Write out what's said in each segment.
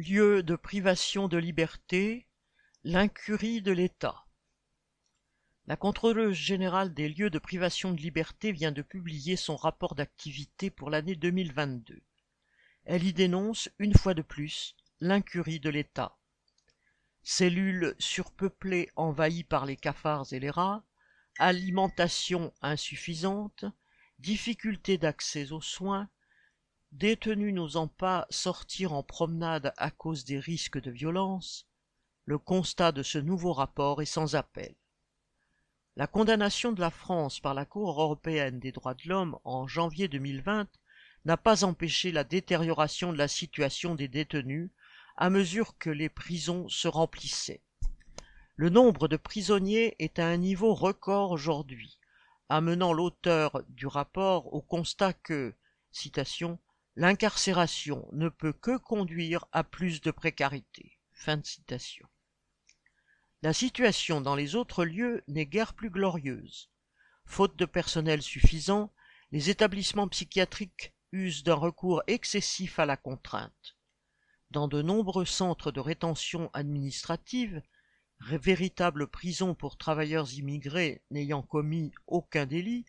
Lieu de privation de liberté, l'incurie de l'État. La contrôleuse générale des lieux de privation de liberté vient de publier son rapport d'activité pour l'année 2022. Elle y dénonce, une fois de plus, l'incurie de l'État. Cellules surpeuplées envahies par les cafards et les rats, alimentation insuffisante, difficulté d'accès aux soins, détenus n'osant pas sortir en promenade à cause des risques de violence, le constat de ce nouveau rapport est sans appel. La condamnation de la France par la Cour européenne des droits de l'homme en janvier 2020 n'a pas empêché la détérioration de la situation des détenus à mesure que les prisons se remplissaient. Le nombre de prisonniers est à un niveau record aujourd'hui, amenant l'auteur du rapport au constat que, citation, l'incarcération ne peut que conduire à plus de précarité. Fin de citation. La situation dans les autres lieux n'est guère plus glorieuse. Faute de personnel suffisant, les établissements psychiatriques usent d'un recours excessif à la contrainte. Dans de nombreux centres de rétention administrative, véritables prisons pour travailleurs immigrés n'ayant commis aucun délit,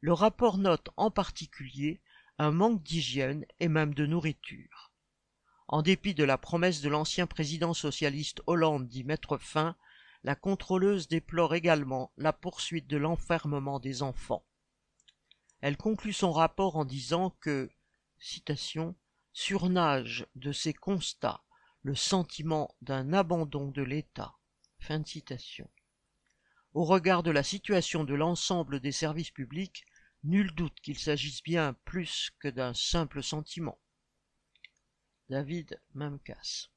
le rapport note en particulier un manque d'hygiène et même de nourriture. En dépit de la promesse de l'ancien président socialiste Hollande d'y mettre fin, la contrôleuse déplore également la poursuite de l'enfermement des enfants. Elle conclut son rapport en disant que, citation, surnage de ces constats le sentiment d'un abandon de l'État. Fin citation. Au regard de la situation de l'ensemble des services publics, nul doute qu'il s'agisse bien plus que d'un simple sentiment. David Mamkas